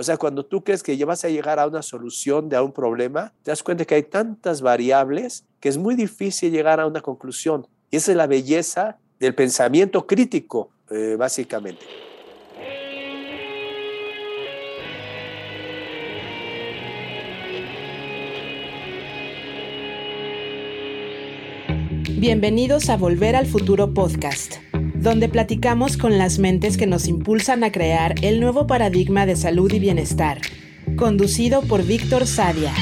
O sea, cuando tú crees que ya vas a llegar a una solución de a un problema, te das cuenta que hay tantas variables que es muy difícil llegar a una conclusión. Y esa es la belleza del pensamiento crítico, eh, básicamente. Bienvenidos a Volver al Futuro Podcast, donde platicamos con las mentes que nos impulsan a crear el nuevo paradigma de salud y bienestar, conducido por Víctor Sadia.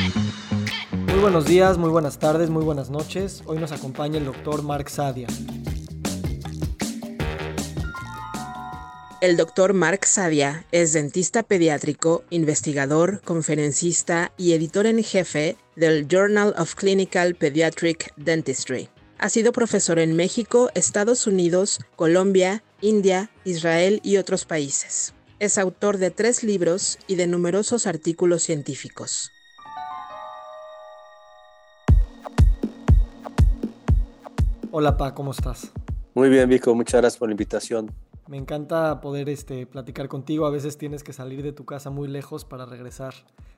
Muy buenos días, muy buenas tardes, muy buenas noches. Hoy nos acompaña el doctor Mark Sadia. El doctor Mark Sadia es dentista pediátrico, investigador, conferencista y editor en jefe del Journal of Clinical Pediatric Dentistry. Ha sido profesor en México, Estados Unidos, Colombia, India, Israel y otros países. Es autor de tres libros y de numerosos artículos científicos. Hola Pa, ¿cómo estás? Muy bien, Vico, muchas gracias por la invitación. Me encanta poder este, platicar contigo. A veces tienes que salir de tu casa muy lejos para regresar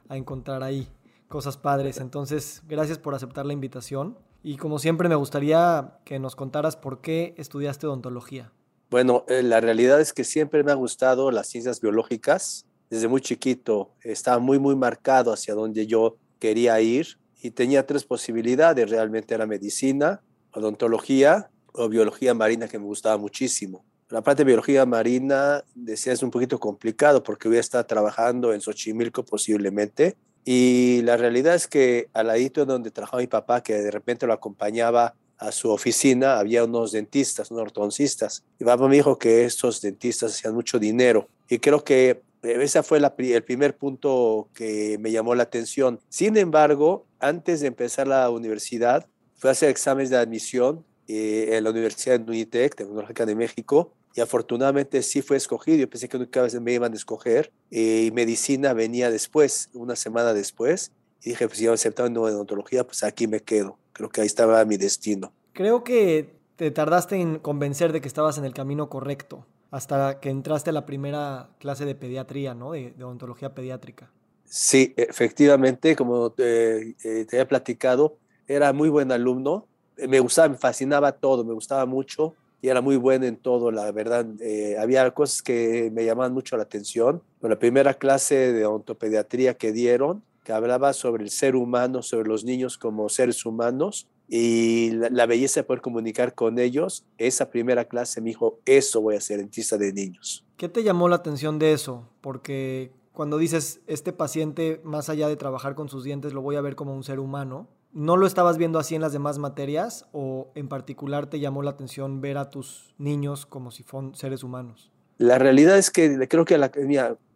a encontrar ahí cosas padres. Entonces, gracias por aceptar la invitación. Y como siempre me gustaría que nos contaras por qué estudiaste odontología. Bueno, eh, la realidad es que siempre me han gustado las ciencias biológicas. Desde muy chiquito estaba muy, muy marcado hacia donde yo quería ir y tenía tres posibilidades. Realmente era medicina, odontología o biología marina que me gustaba muchísimo. La parte de biología marina, decía, es un poquito complicado porque voy a estar trabajando en Xochimilco posiblemente y la realidad es que al ladito donde trabajaba mi papá, que de repente lo acompañaba a su oficina, había unos dentistas, unos ortodoncistas. Y papá me dijo que estos dentistas hacían mucho dinero. Y creo que ese fue el primer punto que me llamó la atención. Sin embargo, antes de empezar la universidad, fui a hacer exámenes de admisión eh, en la Universidad de Unitec, Tecnológica de México, y afortunadamente sí fue escogido. Yo pensé que nunca me iban a escoger eh, y medicina venía después, una semana después. Y dije, pues si yo aceptado en odontología, pues aquí me quedo. Creo que ahí estaba mi destino. Creo que te tardaste en convencer de que estabas en el camino correcto hasta que entraste a la primera clase de pediatría, ¿no? De, odontología pediátrica. Sí, efectivamente, como te, eh, te había platicado, era muy buen alumno. Me gustaba, me fascinaba todo, me gustaba mucho y era muy bueno en todo, la verdad. Eh, había cosas que me llamaban mucho la atención. la primera clase de ontopediatría que dieron, que hablaba sobre el ser humano, sobre los niños como seres humanos y la, belleza de poder comunicar con ellos, esa primera clase me dijo, eso voy a ser dentista de niños. ¿Qué te llamó la atención de eso? Porque cuando dices, este paciente, más allá de trabajar con sus dientes, lo voy a ver como un ser humano, ¿No lo estabas viendo así en las demás materias o en particular te llamó la atención ver a tus niños como si fueran seres humanos? La realidad es que creo que la,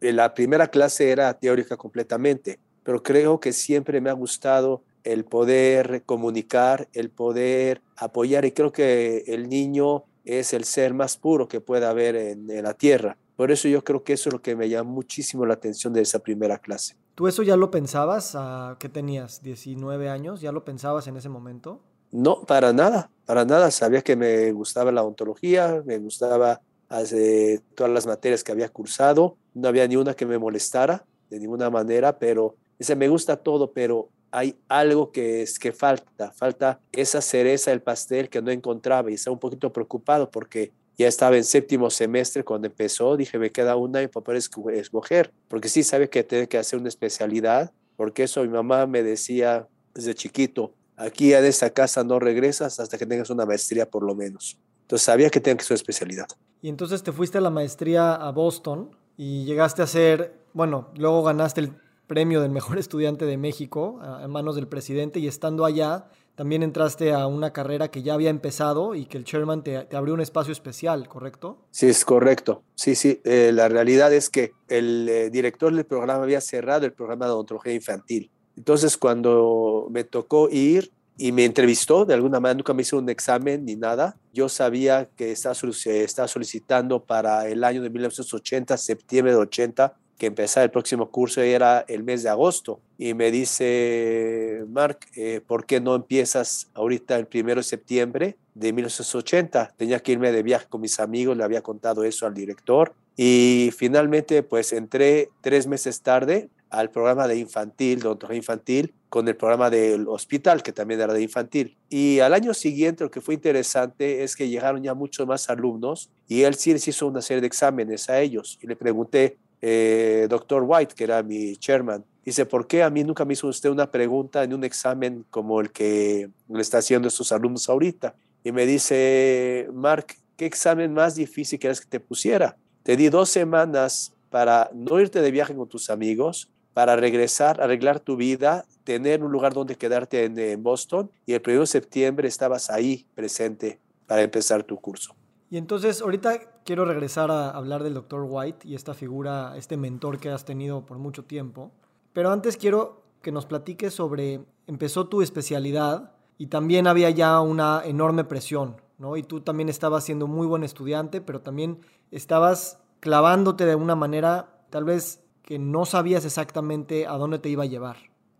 la primera clase era teórica completamente, pero creo que siempre me ha gustado el poder comunicar, el poder apoyar y creo que el niño es el ser más puro que pueda haber en, en la tierra. Por eso yo creo que eso es lo que me llama muchísimo la atención de esa primera clase. ¿Tú eso ya lo pensabas? ¿A ¿Qué tenías? ¿19 años? ¿Ya lo pensabas en ese momento? No, para nada, para nada. Sabía que me gustaba la ontología, me gustaba hacer todas las materias que había cursado. No había ni una que me molestara de ninguna manera, pero ese me gusta todo, pero hay algo que es que falta, falta esa cereza del pastel que no encontraba y estaba un poquito preocupado porque ya estaba en séptimo semestre cuando empezó, dije, me queda una y para poder escoger, porque sí sabe que tiene que hacer una especialidad, porque eso mi mamá me decía desde chiquito, aquí en esta casa no regresas hasta que tengas una maestría por lo menos. Entonces sabía que tenía que ser especialidad. Y entonces te fuiste a la maestría a Boston y llegaste a ser, bueno, luego ganaste el premio del mejor estudiante de México en manos del presidente y estando allá también entraste a una carrera que ya había empezado y que el chairman te, abrió un espacio especial, ¿correcto? Sí, es correcto. Sí, sí. Eh, la realidad es que el eh, director del programa había cerrado el programa de odontología infantil. Entonces, cuando me tocó ir y me entrevistó, de alguna manera nunca me hizo un examen ni nada, yo sabía que estaba solicitando para el año de 1980, septiembre de 80, que empezaba el próximo curso era el mes de agosto. Y me dice, Mark, eh, ¿por qué no empiezas ahorita el primero de septiembre de 1980? Tenía que irme de viaje con mis amigos, le había contado eso al director. Y finalmente, pues entré tres meses tarde al programa de infantil, de odontología infantil, con el programa del hospital, que también era de infantil. Y al año siguiente, lo que fue interesante es que llegaron ya muchos más alumnos y él sí les hizo una serie de exámenes a ellos. Y le pregunté, eh, doctor White, que era mi chairman, dice, ¿por qué a mí nunca me hizo usted una pregunta en un examen como el que le está haciendo a sus alumnos ahorita? Y me dice, Mark, ¿qué examen más difícil quieres que te pusiera? Te di dos semanas para no irte de viaje con tus amigos, para regresar, arreglar tu vida, tener un lugar donde quedarte en, Boston y el 1 de septiembre estabas ahí presente para empezar tu curso. Y entonces ahorita quiero regresar a hablar del Dr. White y esta figura, este mentor que has tenido por mucho tiempo. Pero antes quiero que nos platiques sobre, empezó tu especialidad y también había ya una enorme presión, ¿no? Y tú también estabas siendo muy buen estudiante, pero también estabas clavándote de una manera tal vez que no sabías exactamente a dónde te iba a llevar.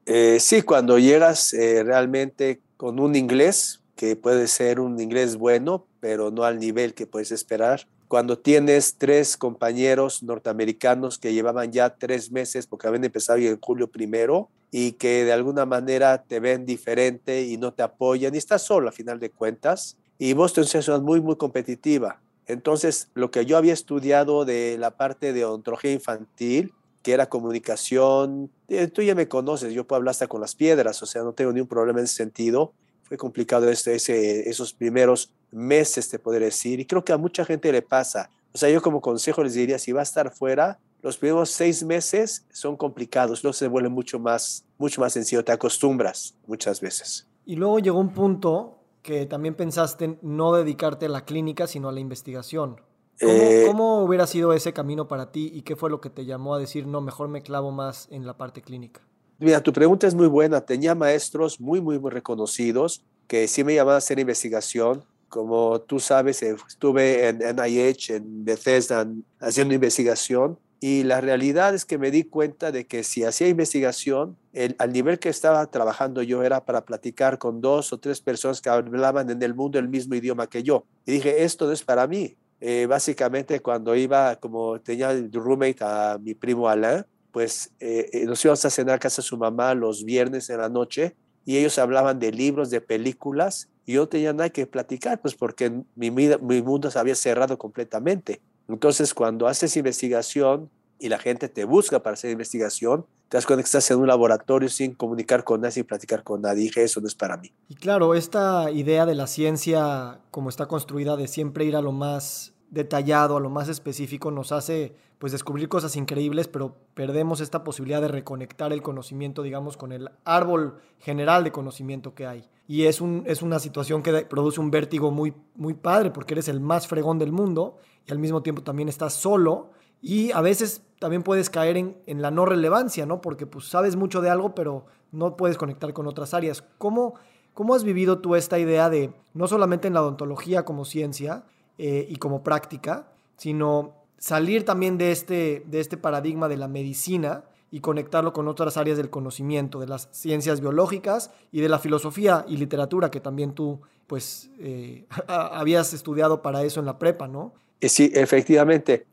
Eh, sí, cuando llegas eh, realmente con un inglés, que puede ser un inglés bueno, pero no al nivel que puedes esperar. Cuando tienes tres compañeros norteamericanos que llevaban ya tres meses, porque habían empezado en julio primero, y que de alguna manera te ven diferente y no te apoyan, y estás solo a final de cuentas, y Boston es una muy, muy competitiva. Entonces, lo que yo había estudiado de la parte de odontología infantil, que era comunicación. Eh, tú ya me conoces, yo puedo hablar hasta con las piedras, o sea, no tengo ningún problema en ese sentido. Fue complicado este, ese, esos primeros meses, te poder decir, y creo que a mucha gente le pasa. O sea, yo como consejo les diría, si va a estar fuera, los primeros seis meses son complicados, luego se vuelve mucho más, mucho más sencillo, te acostumbras muchas veces. Y luego llegó un punto que también pensaste no dedicarte a la clínica, sino a la investigación. Eh, ¿Cómo, hubiera sido ese camino para ti y qué fue lo que te llamó a decir, no, mejor me clavo más en la parte clínica? Mira, tu pregunta es muy buena. Tenía maestros muy, muy, muy reconocidos que sí me llamaban a hacer investigación. Como tú sabes, eh, estuve en NIH, en Bethesda, haciendo investigación. Y la realidad es que me di cuenta de que si hacía investigación, al nivel que estaba trabajando yo era para platicar con dos o tres personas que hablaban en el mundo el mismo idioma que yo. Y dije, esto no es para mí. Eh, básicamente cuando iba, como tenía roommate a mi primo Alain, pues eh, eh, nos íbamos a cenar a casa de su mamá los viernes en la noche y ellos hablaban de libros, de películas y yo no tenía nada que platicar, pues porque mi, mi mundo se había cerrado completamente. Entonces cuando haces investigación y la gente te busca para hacer investigación, te das cuenta que estás en un laboratorio sin comunicar con nadie, sin platicar con nadie. Dije, eso no es para mí. Y claro, esta idea de la ciencia como está construida de siempre ir a lo más detallado, a lo más específico, nos hace pues descubrir cosas increíbles, pero perdemos esta posibilidad de reconectar el conocimiento, digamos, con el árbol general de conocimiento que hay. Y es, un, es una situación que produce un vértigo muy, muy padre, porque eres el más fregón del mundo y al mismo tiempo también estás solo y a veces también puedes caer en, en la no relevancia, ¿no? Porque pues sabes mucho de algo, pero no puedes conectar con otras áreas. ¿Cómo, ¿Cómo has vivido tú esta idea de, no solamente en la odontología como ciencia, eh, y como práctica, sino salir también de este, de este paradigma de la medicina y conectarlo con otras áreas del conocimiento, de las ciencias biológicas y de la filosofía y literatura, que también tú pues eh, habías estudiado para eso en la prepa, ¿no? Eh, sí, efectivamente.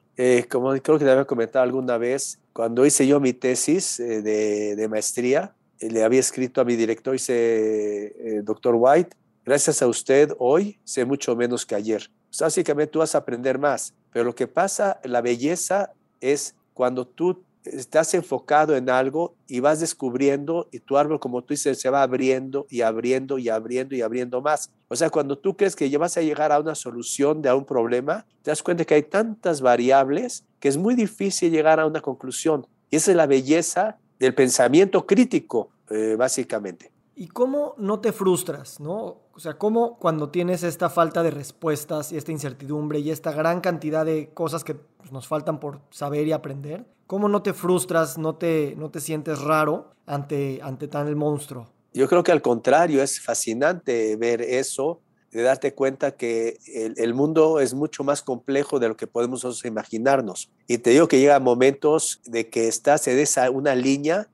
como creo que te había comentado alguna vez, cuando hice yo mi tesis de, de, maestría, le había escrito a mi director, dice, doctor White, gracias a usted hoy sé mucho menos que ayer básicamente tú vas a aprender más, pero lo que pasa, la belleza es cuando tú estás enfocado en algo y vas descubriendo y tu árbol, como tú dices, se va abriendo y abriendo y abriendo y abriendo más. O sea, cuando tú crees que ya vas a llegar a una solución de a un problema, te das cuenta que hay tantas variables que es muy difícil llegar a una conclusión. Y esa es la belleza del pensamiento crítico, eh, básicamente. ¿Y cómo no te frustras, no? O sea, cómo cuando tienes esta falta de respuestas y esta incertidumbre y esta gran cantidad de cosas que pues, nos faltan por saber y aprender, cómo no te frustras, no te, no te sientes raro ante, ante tan el monstruo? Yo creo que al contrario, es fascinante ver eso, de darte cuenta que el, mundo es mucho más complejo de lo que podemos imaginarnos. Y te digo que llega momentos de que estás en esa una línea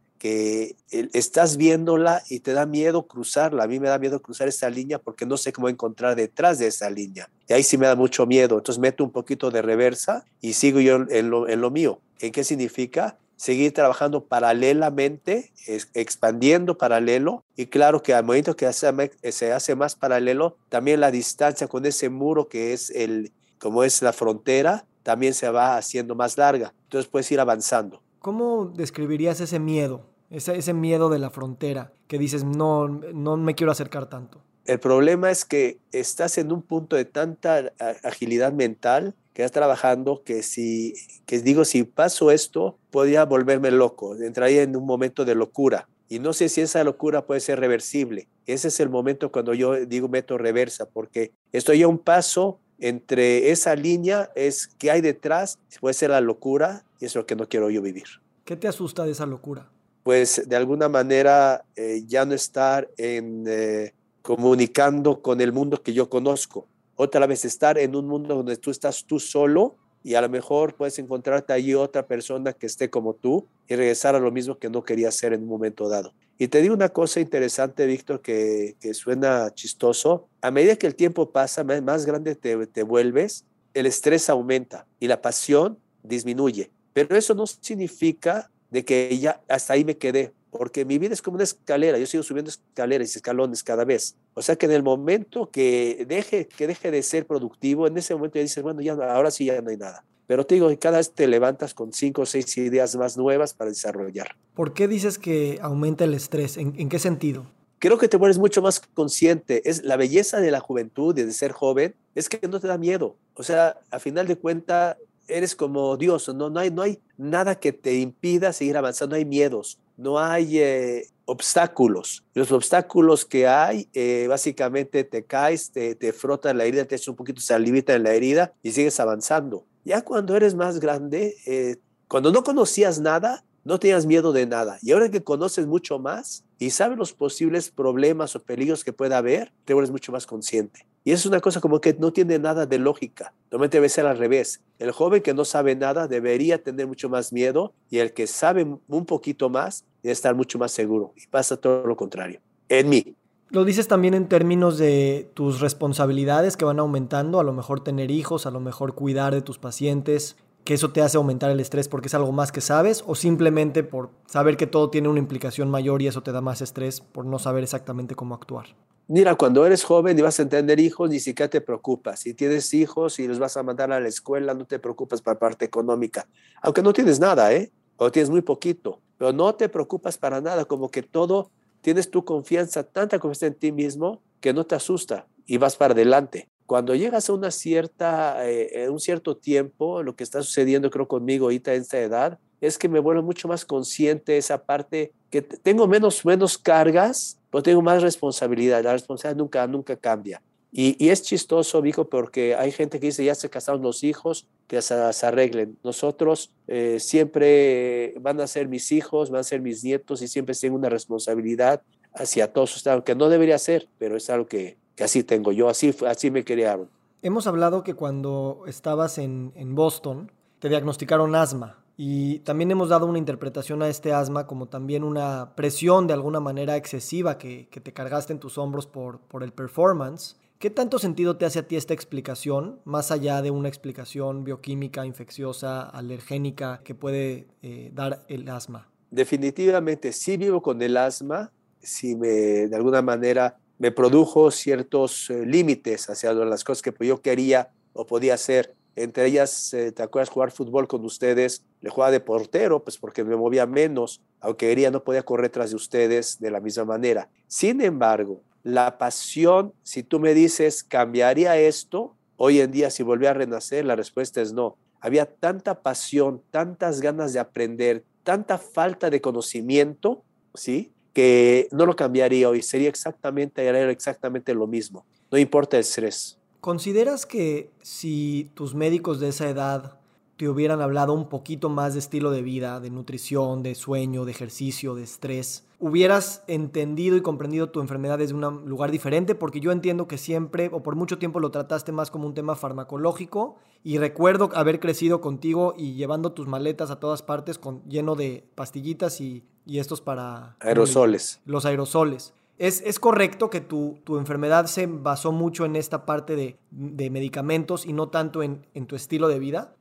estás viéndola y te da miedo cruzarla. A mí me da miedo cruzar esa línea porque no sé cómo encontrar detrás de esa línea. Y ahí sí me da mucho miedo. Entonces meto un poquito de reversa y sigo yo en lo, en lo mío. ¿En qué significa? seguir trabajando paralelamente, expandiendo paralelo y claro que al momento que se hace más paralelo, también la distancia con ese muro que es el, como es la frontera, también se va haciendo más larga. Entonces puedes ir avanzando. ¿Cómo describirías ese miedo, ese, ese miedo de la frontera que dices, no, no me quiero acercar tanto? El problema es que estás en un punto de tanta agilidad mental que estás trabajando que si, que digo, si paso esto, podría volverme loco, entraría en un momento de locura. Y no sé si esa locura puede ser reversible. Ese es el momento cuando yo digo meto reversa, porque estoy a un paso entre esa línea, es que hay detrás, puede ser la locura, y es lo que no quiero yo vivir. ¿Qué te asusta de esa locura? Pues de alguna manera eh, ya no estar en, eh, comunicando con el mundo que yo conozco. Otra vez estar en un mundo donde tú estás tú solo y a lo mejor puedes encontrarte allí otra persona que esté como tú y regresar a lo mismo que no quería hacer en un momento dado. Y te digo una cosa interesante, Víctor, que, que suena chistoso. A medida que el tiempo pasa, más grande te, te vuelves, el estrés aumenta y la pasión disminuye. Pero eso no significa de que ya hasta ahí me quedé porque mi vida es como una escalera, yo sigo subiendo escaleras y escalones cada vez. O sea que en el momento que deje, que deje de ser productivo, en ese momento ya dices, bueno, ya ahora sí ya no hay nada. Pero te digo, cada vez te levantas con cinco o seis ideas más nuevas para desarrollar. ¿Por qué dices que aumenta el estrés? ¿En, en qué sentido? Creo que te vuelves mucho más consciente. Es la belleza de la juventud y de ser joven, es que no te da miedo. O sea, a final de cuentas, eres como Dios, no, no, hay, no hay nada que te impida seguir avanzando, no hay miedos no hay eh, obstáculos. Los obstáculos que hay, eh, básicamente te caes, te, te frotas la herida, te echas un poquito salivita en la herida y sigues avanzando. Ya cuando eres más grande, eh, cuando no conocías nada, no tenías miedo de nada. Y ahora que conoces mucho más y sabes los posibles problemas o peligros que pueda haber, te vuelves mucho más consciente. Y es una cosa como que no tiene nada de lógica. Normalmente debe ser al revés. El joven que no sabe nada debería tener mucho más miedo y el que sabe un poquito más debe estar mucho más seguro. Y pasa todo lo contrario. En mí. Lo dices también en términos de tus responsabilidades que van aumentando, a lo mejor tener hijos, a lo mejor cuidar de tus pacientes, que eso te hace aumentar el estrés porque es algo más que sabes o simplemente por saber que todo tiene una implicación mayor y eso te da más estrés por no saber exactamente cómo actuar. Mira, cuando eres joven y vas a tener hijos, ni siquiera te preocupas. Si tienes hijos y los vas a mandar a la escuela, no te preocupas para parte económica. Aunque no tienes nada, ¿eh? O tienes muy poquito. Pero no te preocupas para nada, como que todo, tienes tu confianza, tanta confianza en ti mismo, que no te asusta y vas para adelante. Cuando llegas a una cierta, eh, un cierto tiempo, lo que está sucediendo creo conmigo ahorita en esta edad, es que me vuelvo mucho más consciente de esa parte, que tengo menos, menos cargas, pero tengo más responsabilidad. La responsabilidad nunca, nunca cambia. Y, y, es chistoso, Vico, porque hay gente que dice, ya se casaron los hijos, que se, arreglen. Nosotros eh, siempre van a ser mis hijos, van a ser mis nietos y siempre tengo una responsabilidad hacia todos ustedes, que no debería ser, pero es algo que, que así tengo yo, así, así me criaron. Hemos hablado que cuando estabas en, en Boston, te diagnosticaron asma. Y también hemos dado una interpretación a este asma como también una presión de alguna manera excesiva que, que te cargaste en tus hombros por, por el performance. ¿Qué tanto sentido te hace a ti esta explicación, más allá de una explicación bioquímica, infecciosa, alergénica que puede eh, dar el asma? Definitivamente, sí vivo con el asma, si me, de alguna manera me produjo ciertos eh, límites hacia las cosas que yo quería o podía hacer entre ellas, eh, ¿te acuerdas jugar fútbol con ustedes? Le jugaba de portero, pues porque me movía menos, aunque quería, no podía correr tras de ustedes de la misma manera. Sin embargo, la pasión, si tú me dices, ¿cambiaría esto? Hoy en día, si volviera a renacer, la respuesta es no. Había tanta pasión, tantas ganas de aprender, tanta falta de conocimiento, ¿sí? Que no lo cambiaría hoy. Sería exactamente, exactamente lo mismo. No importa el estrés. ¿Consideras que si tus médicos de esa edad te hubieran hablado un poquito más de estilo de vida, de nutrición, de sueño, de ejercicio, de estrés, hubieras entendido y comprendido tu enfermedad desde un lugar diferente? Porque yo entiendo que siempre o por mucho tiempo lo trataste más como un tema farmacológico y recuerdo haber crecido contigo y llevando tus maletas a todas partes con, lleno de pastillitas y y estos para... Aerosoles. Los aerosoles. ¿Es, correcto que tu, tu, enfermedad se basó mucho en esta parte de, medicamentos y no tanto en, tu estilo de vida?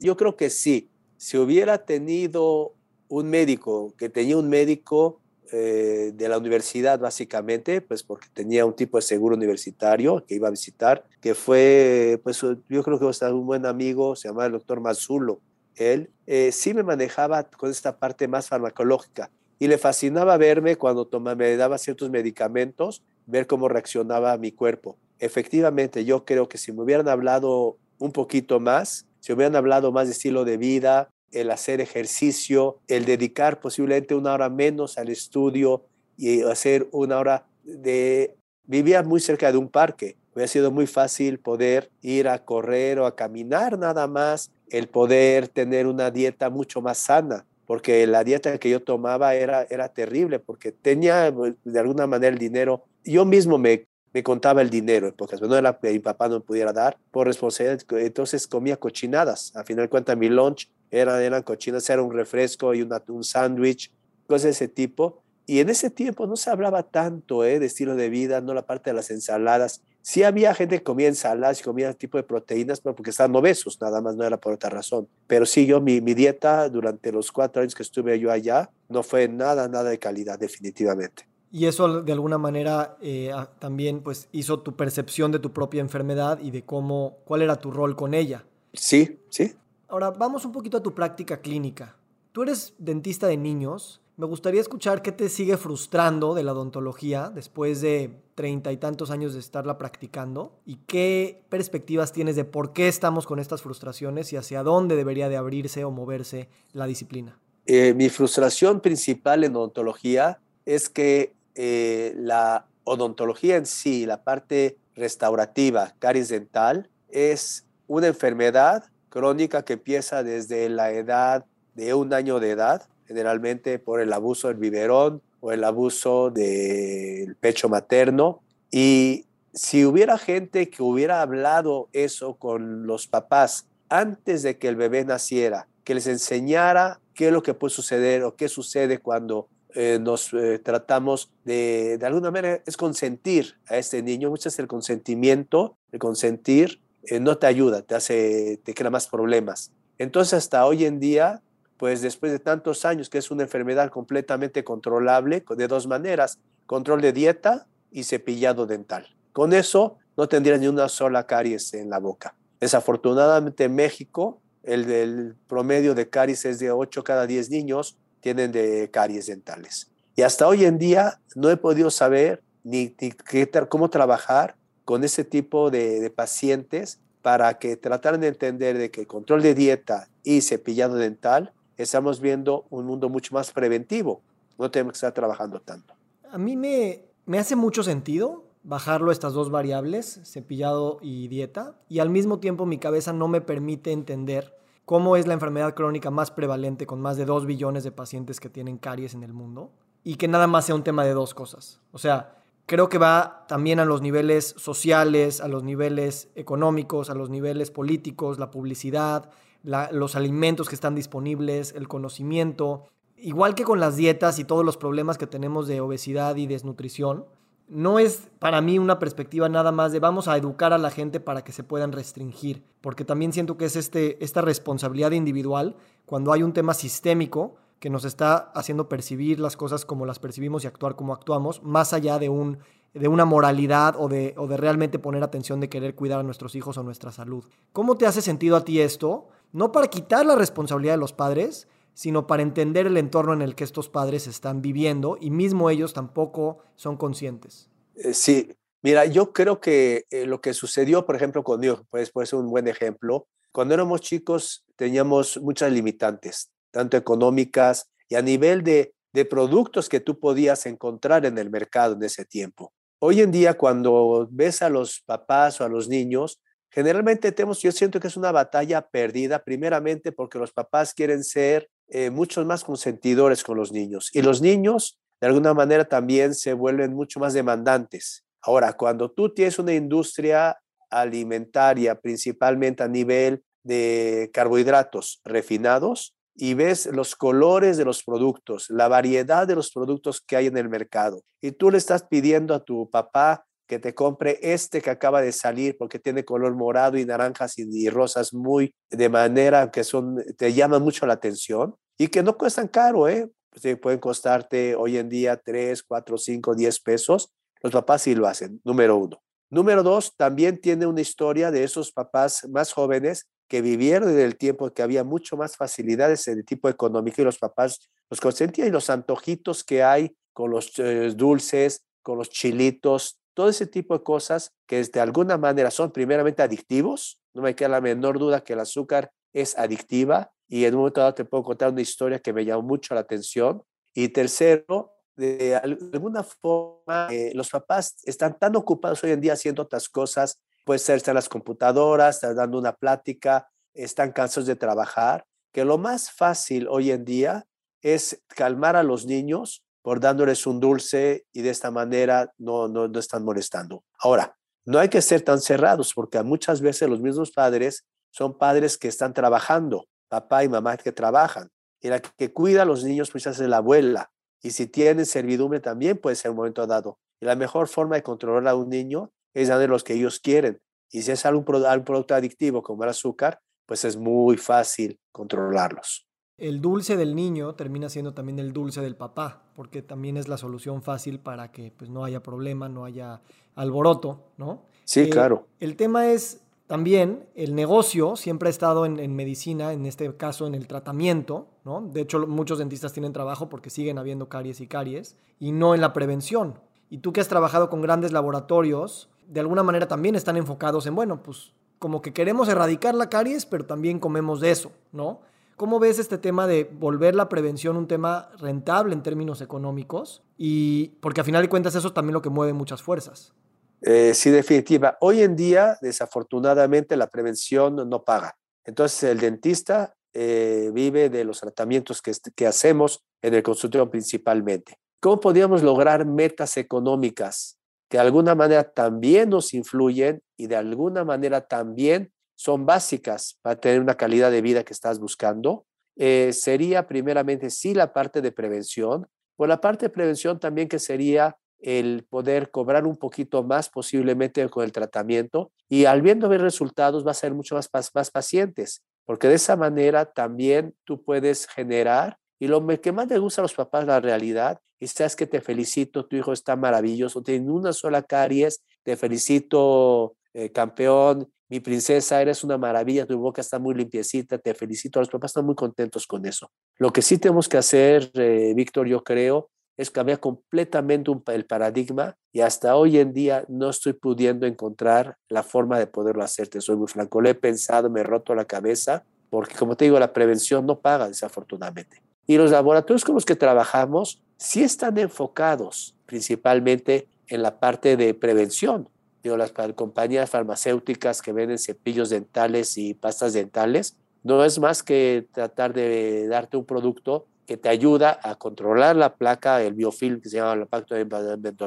yo creo que sí. Si hubiera tenido un médico, que tenía un médico eh, de la universidad básicamente, pues porque tenía un tipo de seguro universitario que iba a visitar, que fue, pues yo creo que un buen amigo, se llama el doctor Mazulo. Él eh, sí me manejaba con esta parte más farmacológica y le fascinaba verme cuando tomaba, me daba ciertos medicamentos, ver cómo reaccionaba mi cuerpo. Efectivamente, yo creo que si me hubieran hablado un poquito más, si hubieran hablado más de estilo de vida, el hacer ejercicio, el dedicar posiblemente una hora menos al estudio y hacer una hora de... Vivía muy cerca de un parque, ha sido muy fácil poder ir a correr o a caminar nada más, el poder tener una dieta mucho más sana porque la dieta que yo tomaba era, era terrible, porque tenía pues, de alguna manera el dinero, yo mismo me, me contaba el dinero, porque no era que mi papá no me pudiera dar por responsabilidad, entonces comía cochinadas, al final de cuentas mi lunch era, eran cochinadas, era un refresco y una, un sándwich, cosas de ese tipo, y en ese tiempo no se hablaba tanto ¿eh? de estilo de vida, no la parte de las ensaladas. Sí había gente que comía ensaladas y comía tipo de proteínas, pero porque estaban obesos, nada más no era por otra razón. Pero sí, yo, mi, mi dieta durante los cuatro años que estuve yo allá, no fue nada, nada de calidad, definitivamente. Y eso de alguna manera eh, también pues hizo tu percepción de tu propia enfermedad y de cómo, cuál era tu rol con ella. Sí, sí. Ahora vamos un poquito a tu práctica clínica. Tú eres dentista de niños me gustaría escuchar qué te sigue frustrando de la odontología después de treinta y tantos años de estarla practicando y qué perspectivas tienes de por qué estamos con estas frustraciones y hacia dónde debería de abrirse o moverse la disciplina. Eh, mi frustración principal en odontología es que eh, la odontología en sí, la parte restaurativa, caries dental, es una enfermedad crónica que empieza desde la edad de un año de edad generalmente por el abuso del biberón o el abuso del pecho materno. Y si hubiera gente que hubiera hablado eso con los papás antes de que el bebé naciera, que les enseñara qué es lo que puede suceder o qué sucede cuando eh, nos eh, tratamos de, de alguna manera, es consentir a este niño. Muchas veces el consentimiento, el consentir, eh, no te ayuda, te hace, te crea más problemas. Entonces, hasta hoy en día, pues después de tantos años, que es una enfermedad completamente controlable de dos maneras, control de dieta y cepillado dental. Con eso no tendría ni una sola caries en la boca. Desafortunadamente en México, el promedio de caries es de 8 cada 10 niños tienen de caries dentales. Y hasta hoy en día no he podido saber ni, qué, cómo trabajar con ese tipo de, de pacientes para que trataran de entender de que control de dieta y cepillado dental estamos viendo un mundo mucho más preventivo. No tenemos que estar trabajando tanto. A mí me, me hace mucho sentido bajarlo estas dos variables, cepillado y dieta, y al mismo tiempo mi cabeza no me permite entender cómo es la enfermedad crónica más prevalente con más de 2 billones de pacientes que tienen caries en el mundo y que nada más sea un tema de dos cosas. O sea, creo que va también a los niveles sociales, a los niveles económicos, a los niveles políticos, la publicidad, los alimentos que están disponibles, el conocimiento. Igual que con las dietas y todos los problemas que tenemos de obesidad y desnutrición, no es para mí una perspectiva nada más de vamos a educar a la gente para que se puedan restringir, porque también siento que es este, esta responsabilidad individual cuando hay un tema sistémico que nos está haciendo percibir las cosas como las percibimos y actuar como actuamos, más allá de, un, de una moralidad o de, o de realmente poner atención de querer cuidar a nuestros hijos o nuestra salud. ¿Cómo te hace sentido a ti esto? No para quitar la responsabilidad de los padres, sino para entender el entorno en el que estos padres están viviendo y mismo ellos tampoco son conscientes. Eh, sí, mira, yo creo que eh, lo que sucedió, por ejemplo, conmigo, pues puede ser un buen ejemplo. Cuando éramos chicos teníamos muchas limitantes, tanto económicas y a nivel de, de productos que tú podías encontrar en el mercado en ese tiempo. Hoy en día, cuando ves a los papás o a los niños, Generalmente tenemos, yo siento que es una batalla perdida, primeramente porque los papás quieren ser eh, muchos más consentidores con los niños y los niños de alguna manera también se vuelven mucho más demandantes. Ahora, cuando tú tienes una industria alimentaria, principalmente a nivel de carbohidratos refinados, y ves los colores de los productos, la variedad de los productos que hay en el mercado. Y tú le estás pidiendo a tu papá que te compre este que acaba de salir porque tiene color morado y naranjas y, rosas muy de manera que son, te llaman mucho la atención y que no cuestan caro, ¿eh? Pues, pueden costarte hoy en día 3, 4, 5, 10 pesos. Los papás sí lo hacen, número uno. Número dos, también tiene una historia de esos papás más jóvenes que vivieron en el tiempo que había mucho más facilidades en el tipo económico y los papás los consentían y los antojitos que hay con los eh, dulces, con los chilitos, todo ese tipo de cosas que de alguna manera son primeramente adictivos. No me queda la menor duda que el azúcar es adictiva y en un momento dado te puedo contar una historia que me llamó mucho la atención. Y tercero, de alguna forma, eh, los papás están tan ocupados hoy en día haciendo otras cosas puede ser estar las computadoras, estar dando una plática, están cansados de trabajar, que lo más fácil hoy en día es calmar a los niños por dándoles un dulce y de esta manera no, no, no están molestando. Ahora, no hay que ser tan cerrados porque muchas veces los mismos padres son padres que están trabajando, papá y mamá que trabajan, y la que cuida a los niños pues es la abuela, y si tienen servidumbre también puede ser un momento dado. Y la mejor forma de controlar a un niño es de los que ellos quieren. Y si es algún, algún producto adictivo como el azúcar, pues es muy fácil controlarlos. El dulce del niño termina siendo también el dulce del papá, porque también es la solución fácil para que pues, no haya problema, no haya alboroto, ¿no? Sí, eh, claro. El tema es también el negocio siempre ha estado en, en, medicina, en este caso en el tratamiento, ¿no? De hecho, muchos dentistas tienen trabajo porque siguen habiendo caries y caries, y no en la prevención. Y tú que has trabajado con grandes laboratorios, de alguna manera también están enfocados en, bueno, pues como que queremos erradicar la caries, pero también comemos de eso, ¿no? ¿Cómo ves este tema de volver la prevención un tema rentable en términos económicos? Y porque a final de cuentas eso es también lo que mueve muchas fuerzas. Eh, sí, definitiva. Hoy en día, desafortunadamente, la prevención no paga. Entonces, el dentista eh, vive de los tratamientos que, que hacemos en el consultorio principalmente. ¿Cómo podríamos lograr metas económicas que de alguna manera también nos influyen y de alguna manera también son básicas para tener una calidad de vida que estás buscando, eh, sería primeramente sí la parte de prevención, por la parte de prevención también que sería el poder cobrar un poquito más posiblemente con el tratamiento y al viendo ver resultados va a ser mucho más, más pacientes, porque de esa manera también tú puedes generar y lo que más le gusta a los papás la realidad y sabes que te felicito, tu hijo está maravilloso, tiene una sola caries, te felicito, eh, campeón, mi princesa, eres una maravilla, tu boca está muy limpiecita, te felicito, los papás están muy contentos con eso. Lo que sí tenemos que hacer, eh, Víctor, yo creo, es cambiar completamente el paradigma y hasta hoy en día no estoy pudiendo encontrar la forma de poderlo hacer, te soy muy franco, lo he pensado, me he roto la cabeza, porque como te digo, la prevención no paga desafortunadamente. Y los laboratorios con los que trabajamos sí están enfocados principalmente en la parte de prevención. Digo, las compañías farmacéuticas que venden cepillos dentales y pastas dentales, no es más que tratar de darte un producto que te ayuda a controlar la placa, el biofilm que se llama la placa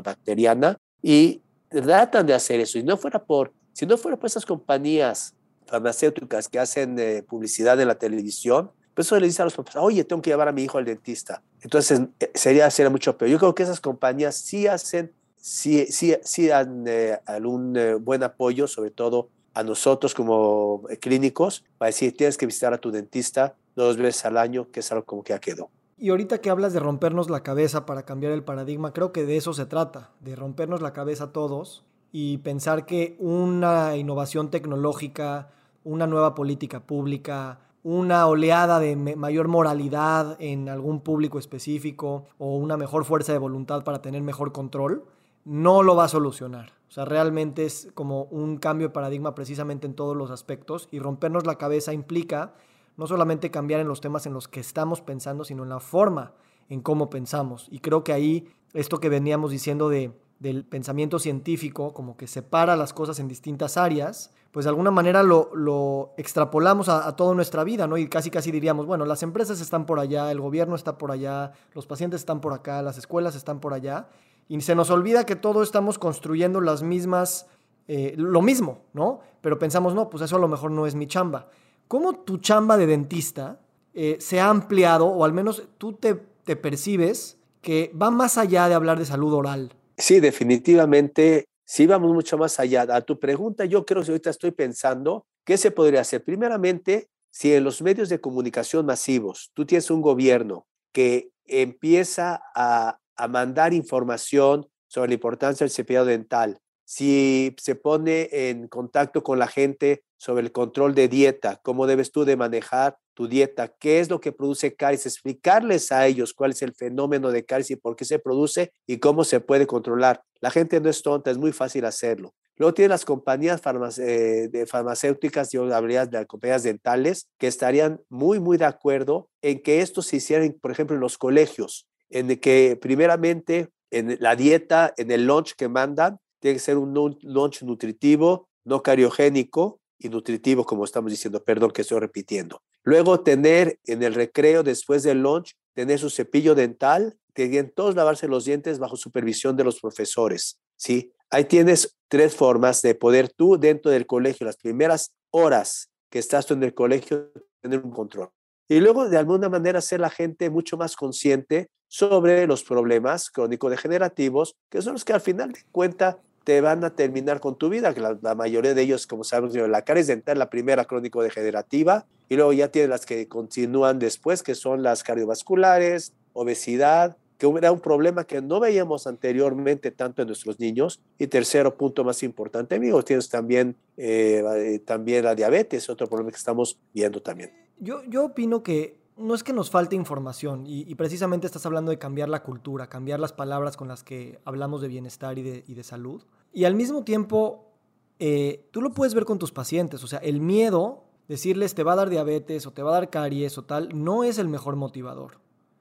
bacteriana, y tratan de hacer eso. Y no fuera por, si no fuera por esas compañías farmacéuticas que hacen eh, publicidad en la televisión, pues eso le dice a los papás, oye, tengo que llevar a mi hijo al dentista. Entonces eh, sería, sería mucho peor. Yo creo que esas compañías sí hacen, sí, sí, sí dan eh, algún eh, buen apoyo, sobre todo a nosotros como clínicos, para decir, tienes que visitar a tu dentista dos veces al año, que es algo como que ya quedó. Y ahorita que hablas de rompernos la cabeza para cambiar el paradigma, creo que de eso se trata, de rompernos la cabeza todos y pensar que una innovación tecnológica, una nueva política pública, una oleada de mayor moralidad en algún público específico o una mejor fuerza de voluntad para tener mejor control, no lo va a solucionar. O sea, realmente es como un cambio de paradigma precisamente en todos los aspectos y rompernos la cabeza implica no solamente cambiar en los temas en los que estamos pensando, sino en la forma en cómo pensamos. Y creo que ahí esto que veníamos diciendo de del pensamiento científico, como que separa las cosas en distintas áreas, pues de alguna manera lo, extrapolamos a, toda nuestra vida, ¿no? Y casi casi diríamos, bueno, las empresas están por allá, el gobierno está por allá, los pacientes están por acá, las escuelas están por allá, y se nos olvida que todos estamos construyendo las mismas, eh, lo mismo, ¿no? Pero pensamos, no, pues eso a lo mejor no es mi chamba. ¿Cómo tu chamba de dentista eh, se ha ampliado, o al menos tú te, te percibes que va más allá de hablar de salud oral. Sí, definitivamente, sí vamos mucho más allá. A tu pregunta, yo creo que ahorita estoy pensando, ¿qué se podría hacer? Primeramente, si en los medios de comunicación masivos tú tienes un gobierno que empieza a, a mandar información sobre la importancia del cepillado dental, si se pone en contacto con la gente sobre el control de dieta, cómo debes tú de manejar tu dieta, qué es lo que produce caries, explicarles a ellos cuál es el fenómeno de caries y por qué se produce y cómo se puede controlar. La gente no es tonta, es muy fácil hacerlo. Luego tiene las compañías eh, farmacéuticas, yo habría de las compañías dentales, que estarían muy, muy de acuerdo en que esto se hiciera, por ejemplo, en los colegios, en que primeramente en la dieta, en el lunch que mandan, tiene que ser un lunch nutritivo, no cariogénico, y nutritivo, como estamos diciendo, perdón que estoy repitiendo. Luego tener en el recreo, después del lunch, tener su cepillo dental, tienen todos lavarse los dientes bajo supervisión de los profesores, ¿sí? Ahí tienes tres formas de poder tú dentro del colegio, las primeras horas que estás en el colegio, tener un control. Y luego, de alguna manera, hacer la gente mucho más consciente sobre los problemas crónico-degenerativos, que son los que al final de cuenta te van a terminar con tu vida, que la, mayoría de ellos, como sabemos, la caries dental, la primera crónico-degenerativa, y luego ya tienes las que continúan después, que son las cardiovasculares, obesidad, que era un problema que no veíamos anteriormente tanto en nuestros niños. Y tercero punto más importante, amigos, tienes también, eh, también la diabetes, otro problema que estamos viendo también. Yo, opino que no es que nos falte información y, precisamente estás hablando de cambiar la cultura, cambiar las palabras con las que hablamos de bienestar y de, salud. Y al mismo tiempo, eh, tú lo puedes ver con tus pacientes, o sea, el miedo, decirles te va a dar diabetes o te va a dar caries o tal, no es el mejor motivador.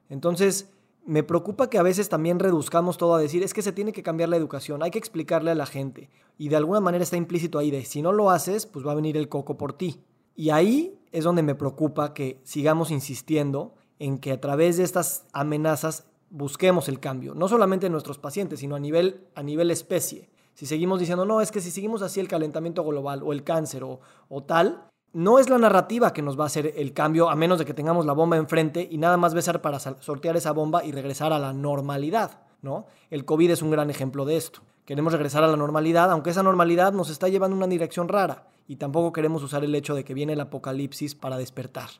Entonces, me preocupa que a veces también reduzcamos todo a decir, es que se tiene que cambiar la educación, hay que explicarle a la gente. Y de alguna manera está implícito ahí de, si no lo haces, pues va a venir el coco por ti. Y ahí es donde me preocupa que sigamos insistiendo en que a través de estas amenazas busquemos el cambio, no solamente en nuestros pacientes, sino a nivel, a nivel especie. Si seguimos diciendo, no, es que si seguimos así el calentamiento global o el cáncer o, o tal, no es la narrativa que nos va a hacer el cambio, a menos de que tengamos la bomba enfrente y nada más besar para sortear esa bomba y regresar a la normalidad, ¿no? El COVID es un gran ejemplo de esto. Queremos regresar a la normalidad, aunque esa normalidad nos está llevando una dirección rara y tampoco queremos usar el hecho de que viene el apocalipsis para despertar.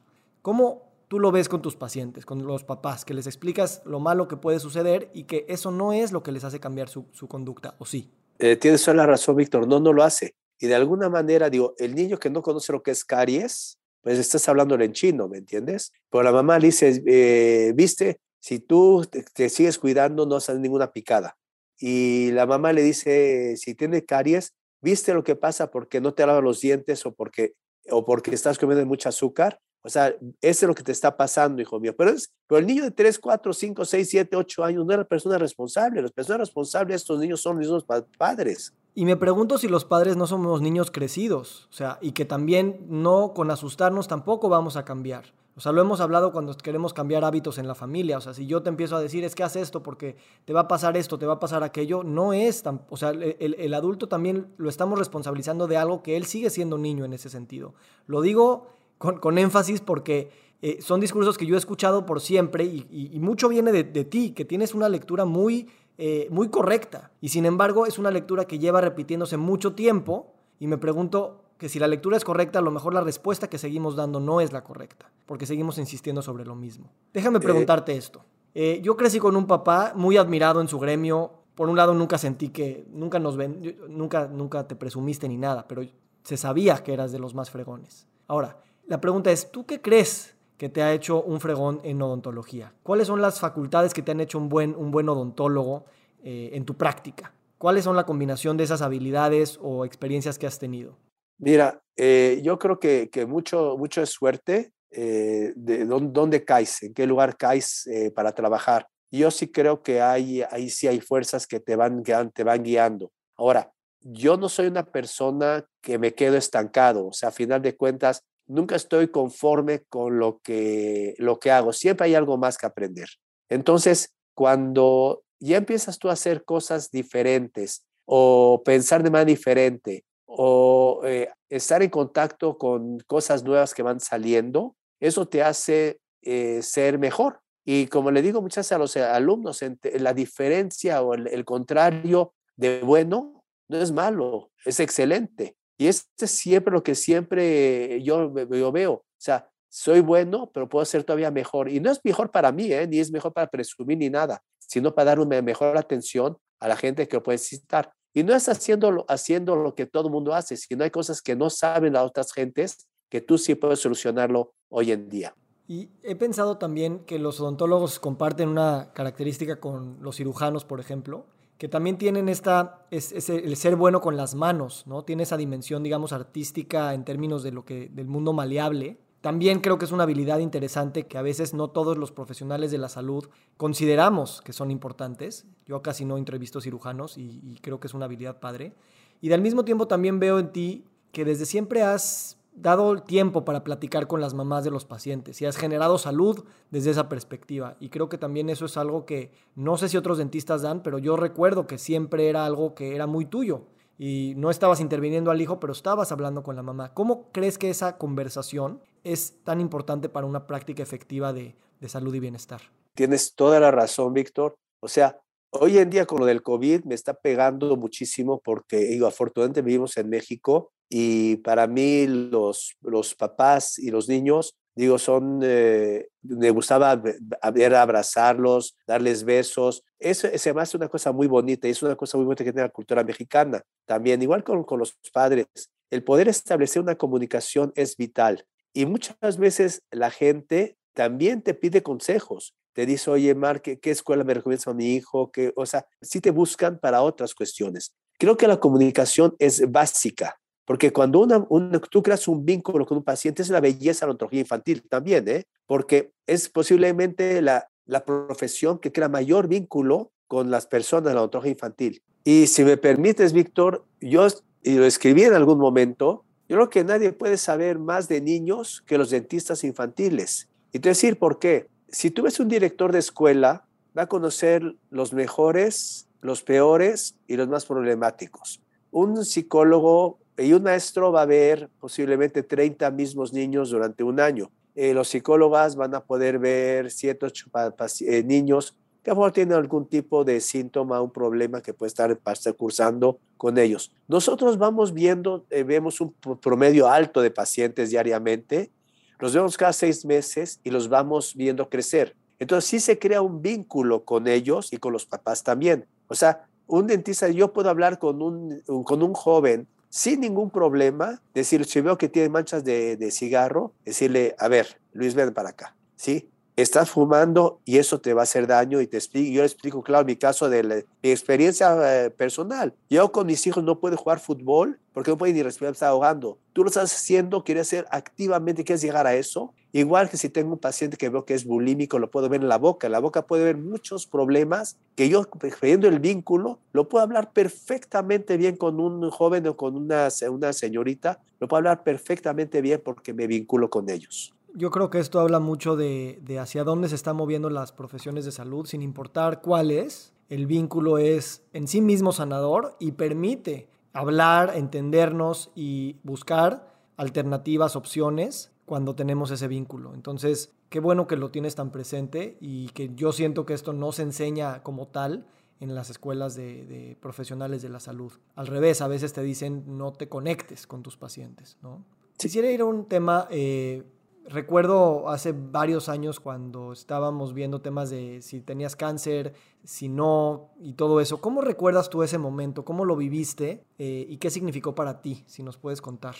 ¿Cómo tú lo ves con tus pacientes, con los papás, que les explicas lo malo que puede suceder y que eso no es lo que les hace cambiar su, conducta, ¿o sí? Eh, tienes toda la razón, Víctor, no, no lo hace. Y de alguna manera, digo, el niño que no conoce lo que es caries, pues estás hablándole en chino, ¿me entiendes? Pero la mamá le dice, eh, viste, si tú te, sigues cuidando, no sale ninguna picada. Y la mamá le dice, si tiene caries, ¿Viste lo que pasa porque no te lavas los dientes o porque, o porque estás comiendo mucho azúcar? O sea, eso es lo que te está pasando, hijo mío. Pero, es, pero el niño de 3, 4, 5, 6, 7, 8 años no es la persona responsable. Las personas responsables de estos niños son los padres. Y me pregunto si los padres no somos niños crecidos. O sea, y que también no con asustarnos tampoco vamos a cambiar. O sea, lo hemos hablado cuando queremos cambiar hábitos en la familia. O sea, si yo te empiezo a decir, es que haz esto porque te va a pasar esto, te va a pasar aquello, no es tan... O sea, el, adulto también lo estamos responsabilizando de algo que él sigue siendo niño en ese sentido. Lo digo con, énfasis porque eh, son discursos que yo he escuchado por siempre y, mucho viene de, ti, que tienes una lectura muy, eh, muy correcta. Y sin embargo, es una lectura que lleva repitiéndose mucho tiempo y me pregunto, que si la lectura es correcta, a lo mejor la respuesta que seguimos dando no es la correcta, porque seguimos insistiendo sobre lo mismo. Déjame eh, preguntarte esto. Eh, yo crecí con un papá muy admirado en su gremio. Por un lado, nunca sentí que, nunca nos ven, nunca, nunca te presumiste ni nada, pero se sabía que eras de los más fregones. Ahora, la pregunta es, ¿tú qué crees que te ha hecho un fregón en odontología? ¿Cuáles son las facultades que te han hecho un buen, un buen odontólogo eh, en tu práctica? ¿Cuáles son la combinación de esas habilidades o experiencias que has tenido? Mira, eh, yo creo que, mucho, mucho es suerte eh, de dónde, caes, en qué lugar caes eh, para trabajar. Yo sí creo que hay, ahí sí hay fuerzas que te van, te van guiando. Ahora, yo no soy una persona que me quedo estancado, o sea, a final de cuentas, nunca estoy conforme con lo que, lo que hago, siempre hay algo más que aprender. Entonces, cuando ya empiezas tú a hacer cosas diferentes o pensar de manera diferente o eh, estar en contacto con cosas nuevas que van saliendo, eso te hace eh, ser mejor. Y como le digo muchas veces a los alumnos, la diferencia o el, contrario de bueno no es malo, es excelente. Y este es siempre lo que siempre yo, yo veo. O sea, soy bueno, pero puedo ser todavía mejor. Y no es mejor para mí, ¿eh? ni es mejor para presumir ni nada, sino para dar una mejor atención a la gente que lo puede necesitar. Y no es haciendo, haciendo lo que todo el mundo hace, sino hay cosas que no saben las otras gentes que tú sí puedes solucionarlo hoy en día. Y he pensado también que los odontólogos comparten una característica con los cirujanos, por ejemplo, que también tienen esta, es, el ser bueno con las manos, ¿no? Tiene esa dimensión, digamos, artística en términos de lo que, del mundo maleable. También creo que es una habilidad interesante que a veces no todos los profesionales de la salud consideramos que son importantes. Yo casi no entrevisto cirujanos y, y creo que es una habilidad padre. Y al mismo tiempo también veo en ti que desde siempre has dado el tiempo para platicar con las mamás de los pacientes y has generado salud desde esa perspectiva. Y creo que también eso es algo que no sé si otros dentistas dan, pero yo recuerdo que siempre era algo que era muy tuyo y no estabas interviniendo al hijo, pero estabas hablando con la mamá. ¿Cómo crees que esa conversación es tan importante para una práctica efectiva de, de salud y bienestar? Tienes toda la razón, Víctor. O sea, hoy en día con lo del COVID me está pegando muchísimo porque, digo, afortunadamente vivimos en México y para mí los, los papás y los niños, digo, son, eh, me gustaba ver, abrazarlos, darles besos. Eso se me hace una cosa muy bonita y es una cosa muy bonita que tiene la cultura mexicana. También, igual con, con los padres, el poder establecer una comunicación es vital. Y muchas veces la gente también te pide consejos. Te dice, oye, Mar, ¿qué, escuela me recomiendas a mi hijo? que o sea, sí te buscan para otras cuestiones. Creo que la comunicación es básica, porque cuando una, tú creas un vínculo con un paciente, es la belleza de la ontología infantil también, ¿eh? porque es posiblemente la, la profesión que crea mayor vínculo con las personas de la ontología infantil. Y si me permites, Víctor, yo y lo escribí en algún momento, yo creo que nadie puede saber más de niños que los dentistas infantiles. Y te decir por qué. Si tú ves un director de escuela, va a conocer los mejores, los peores y los más problemáticos. Un psicólogo y un maestro va a ver posiblemente 30 mismos niños durante un año. Eh, los psicólogas van a poder ver 7, 8 eh, niños que a lo mejor tienen algún tipo de síntoma, un problema que puede estar cursando con ellos. Nosotros vamos viendo, eh, vemos un promedio alto de pacientes diariamente, los vemos cada seis meses y los vamos viendo crecer. Entonces sí se crea un vínculo con ellos y con los papás también. O sea, un dentista, yo puedo hablar con un, con un joven sin ningún problema, decir, si veo que tiene manchas de, de cigarro, decirle, a ver, Luis, ven para acá, ¿sí? Estás fumando y eso te va a hacer daño y te explico, yo explico, claro, mi caso de mi experiencia eh, personal. Yo con mis hijos no puedo jugar fútbol porque no pueden ni respirar, está ahogando. Tú lo estás haciendo, quieres hacer activamente, quieres llegar a eso. Igual que si tengo un paciente que veo que es bulímico, lo puedo ver en la boca. En la boca puede ver muchos problemas que yo, creyendo el vínculo, lo puedo hablar perfectamente bien con un joven o con una, una señorita. Lo puedo hablar perfectamente bien porque me vinculo con ellos. Yo creo que esto habla mucho de, hacia dónde se están moviendo las profesiones de salud, sin importar cuál es. El vínculo es en sí mismo sanador y permite hablar, entendernos y buscar alternativas, opciones cuando tenemos ese vínculo. Entonces, qué bueno que lo tienes tan presente y que yo siento que esto no se enseña como tal en las escuelas de, profesionales de la salud. Al revés, a veces te dicen no te conectes con tus pacientes. ¿no? Quisiera ir a un tema eh, recuerdo hace varios años cuando estábamos viendo temas de si tenías cáncer, si no, y todo eso. ¿Cómo recuerdas tú ese momento? ¿Cómo lo viviste? Eh, ¿Y qué significó para ti? Si nos puedes contar.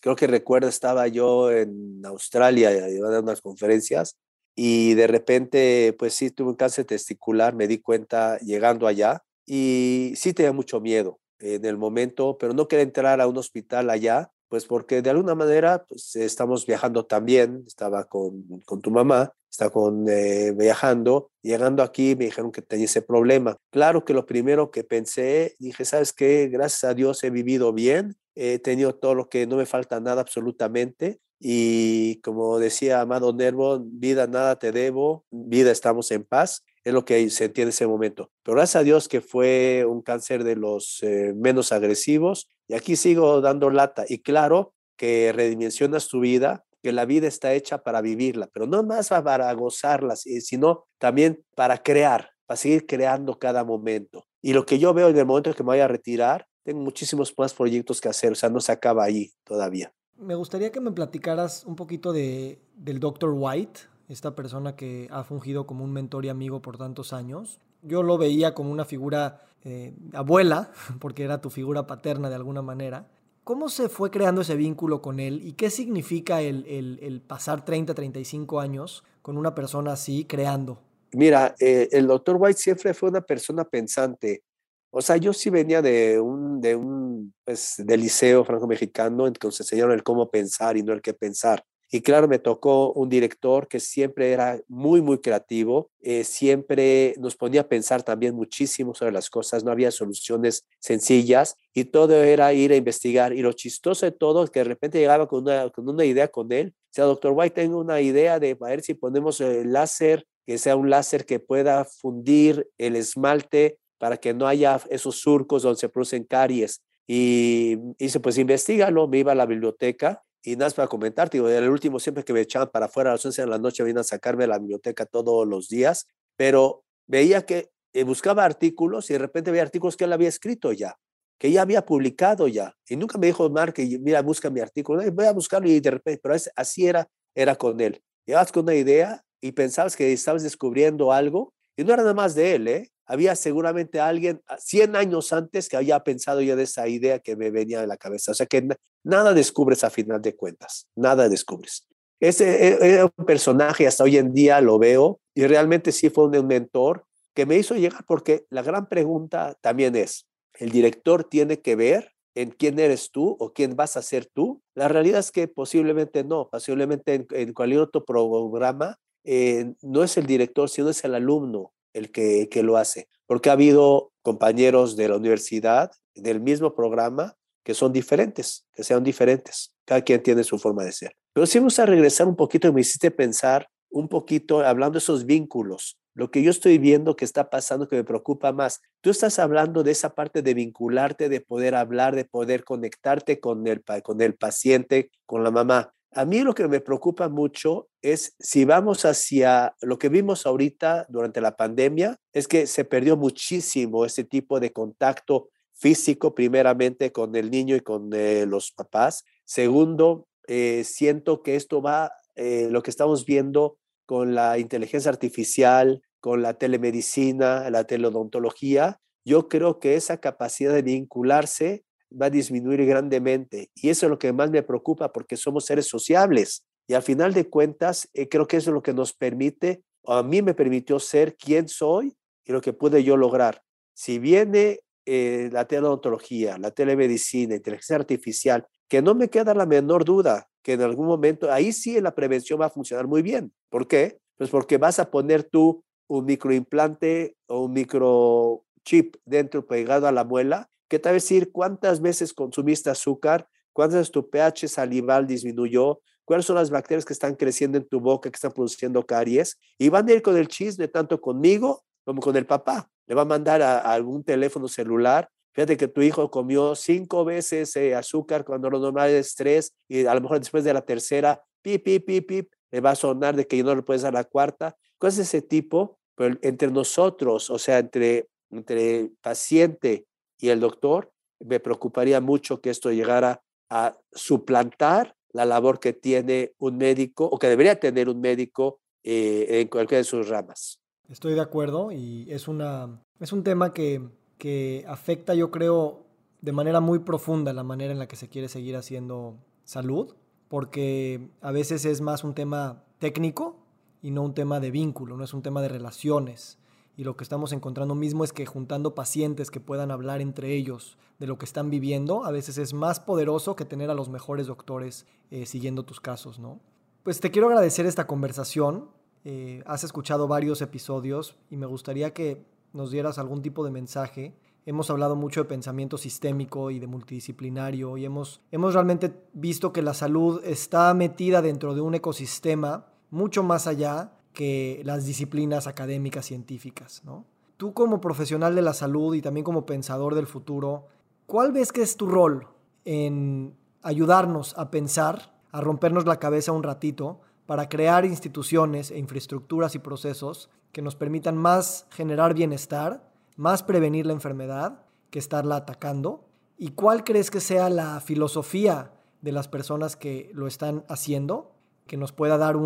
Creo que recuerdo, estaba yo en Australia llevando unas conferencias y de repente, pues sí, tuve un cáncer testicular, me di cuenta llegando allá y sí tenía mucho miedo en el momento, pero no quería entrar a un hospital allá pues porque de alguna manera pues, estamos viajando también, estaba con, con tu mamá, estaba con, eh, viajando, llegando aquí me dijeron que tenía ese problema. Claro que lo primero que pensé, dije, ¿sabes qué? Gracias a Dios he vivido bien, he tenido todo lo que no me falta nada absolutamente. Y como decía Amado Nervo, vida nada te debo, vida estamos en paz es lo que se entiende en ese momento. Pero gracias a Dios que fue un cáncer de los eh, menos agresivos y aquí sigo dando lata. Y claro que redimensionas tu vida que la vida está hecha para vivirla, pero no más para gozarla, sino también para crear, para seguir creando cada momento. Y lo que yo veo en el momento que me vaya a retirar, tengo muchísimos más proyectos que hacer, o sea, no se acaba ahí todavía. Me gustaría que me platicaras un poquito de, del Dr. White, esta persona que ha fungido como un mentor y amigo por tantos años. Yo lo veía como una figura eh, abuela, porque era tu figura paterna de alguna manera. ¿Cómo se fue creando ese vínculo con él y qué significa el, el, pasar 30, 35 años con una persona así creando? Mira, eh, el doctor White siempre fue una persona pensante. O sea, yo sí venía de un, de un pues, liceo franco-mexicano, en que nos enseñaron el cómo pensar y no el qué pensar. Y claro, me tocó un director que siempre era muy, muy creativo, eh, siempre nos ponía a pensar también muchísimo sobre las cosas, no había soluciones sencillas y todo era ir a investigar. Y lo chistoso de todo es que de repente llegaba con una, con una idea con él, o sea, doctor White, tengo una idea de a ver si ponemos el láser, que sea un láser que pueda fundir el esmalte para que no haya esos surcos donde se producen caries. Y dice, pues investigalo, me iba a la biblioteca y nada más para comentarte, el último siempre que me echaban para afuera a las 11 de la noche, venían a sacarme de la biblioteca todos los días, pero veía que eh, buscaba artículos y de repente veía artículos que él había escrito ya, que ya había publicado ya. Y nunca me dijo, Mark, mira, busca mi artículo. voy a buscarlo y de repente, pero así era, era con él. Llegabas con una idea y pensabas que estabas descubriendo algo y no era nada más de él, ¿eh? había seguramente alguien 100 años antes que había pensado ya de esa idea que me venía de la cabeza. O sea que nada descubres a final de cuentas, nada descubres. Ese e, era un personaje, hasta hoy en día lo veo, y realmente sí fue un mentor que me hizo llegar porque la gran pregunta también es, ¿el director tiene que ver en quién eres tú o quién vas a ser tú? La realidad es que posiblemente no, posiblemente en, cualquier otro programa eh, no es el director, sino es el alumno el que, que lo hace, porque ha habido compañeros de la universidad, del mismo programa, que son diferentes, que sean diferentes. Cada quien tiene su forma de ser. Pero si vamos a regresar un poquito me hiciste pensar un poquito, hablando de esos vínculos, lo que yo estoy viendo que está pasando que me preocupa más. Tú estás hablando de esa parte de vincularte, de poder hablar, de poder conectarte con el, con el paciente, con la mamá. A mí lo que me preocupa mucho es si vamos hacia lo que vimos ahorita durante la pandemia, es que se perdió muchísimo ese tipo de contacto físico, primeramente con el niño y con eh, los papás. Segundo, eh, siento que esto va, eh, lo que estamos viendo con la inteligencia artificial, con la telemedicina, la teleodontología, yo creo que esa capacidad de vincularse va a disminuir grandemente. Y eso es lo que más me preocupa porque somos seres sociables. Y al final de cuentas, eh, creo que eso es lo que nos permite, o a mí me permitió ser quien soy y lo que pude yo lograr. Si viene eh, la teleodontología, la telemedicina, inteligencia artificial, que no me queda la menor duda que en algún momento, ahí sí la prevención va a funcionar muy bien. ¿Por qué? Pues porque vas a poner tú un microimplante o un microchip dentro pegado a la muela que te va a decir cuántas veces consumiste azúcar, cuántas veces tu pH salival disminuyó, cuáles son las bacterias que están creciendo en tu boca, que están produciendo caries, y van a ir con el chisme tanto conmigo como con el papá. Le va a mandar a, algún teléfono celular. Fíjate que tu hijo comió cinco veces eh, azúcar cuando lo normal es tres, y a lo mejor después de la tercera, pip, pip, pip, pip, le va a sonar de que no le puedes dar la cuarta. Cosas de ese tipo, pero entre nosotros, o sea, entre, entre paciente y el doctor, me preocuparía mucho que esto llegara a suplantar la labor que tiene un médico o que debería tener un médico eh, en cualquiera de sus ramas. Estoy de acuerdo y es, una, es un tema que, que afecta, yo creo, de manera muy profunda la manera en la que se quiere seguir haciendo salud, porque a veces es más un tema técnico y no un tema de vínculo, no es un tema de relaciones y lo que estamos encontrando mismo es que juntando pacientes que puedan hablar entre ellos de lo que están viviendo, a veces es más poderoso que tener a los mejores doctores eh, siguiendo tus casos, ¿no? Pues te quiero agradecer esta conversación. Eh, has escuchado varios episodios y me gustaría que nos dieras algún tipo de mensaje. Hemos hablado mucho de pensamiento sistémico y de multidisciplinario y hemos, hemos realmente visto que la salud está metida dentro de un ecosistema mucho más allá que las disciplinas académicas científicas, ¿no? Tú como profesional de la salud y también como pensador del futuro, ¿cuál ves que es tu rol en ayudarnos a pensar a rompernos la cabeza un ratito para crear instituciones e infraestructuras y procesos que nos permitan más generar bienestar, más prevenir la enfermedad que estarla atacando? ¿Y cuál crees que sea la filosofía de las personas que lo están haciendo que nos pueda dar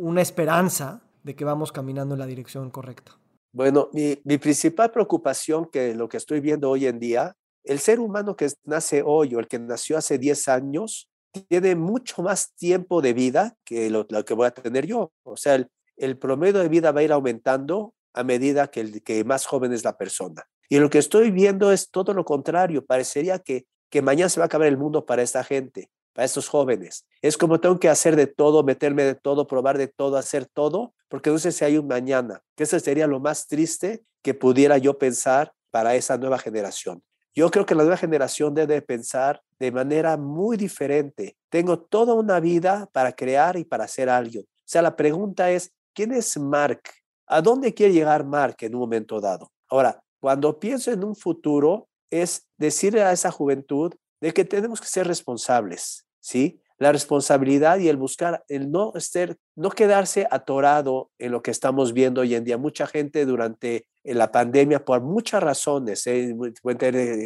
una esperanza de que vamos caminando en la dirección correcta? Bueno, mi, principal preocupación que lo que estoy viendo hoy en día, el ser humano que nace hoy o el que nació hace 10 años, tiene mucho más tiempo de vida que lo, que voy a tener yo. O sea, el, promedio de vida va a ir aumentando a medida que más joven es la persona. Y lo que estoy viendo es todo lo contrario. Parecería que, que mañana se va a acabar el mundo para esta gente para estos jóvenes. Es como tengo que hacer de todo, meterme de todo, probar de todo, hacer todo, porque no sé si hay un mañana, que eso sería lo más triste que pudiera yo pensar para esa nueva generación. Yo creo que la nueva generación debe pensar de manera muy diferente. Tengo toda una vida para crear y para hacer algo. O sea, la pregunta es, ¿quién es Mark? ¿A dónde quiere llegar Mark en un momento dado? Ahora, cuando pienso en un futuro, es decirle a esa juventud, de que tenemos que ser responsables, ¿sí? La responsabilidad y el buscar, el no estar, no quedarse atorado en lo que estamos viendo hoy en día. Mucha gente durante la pandemia, por muchas razones ¿eh?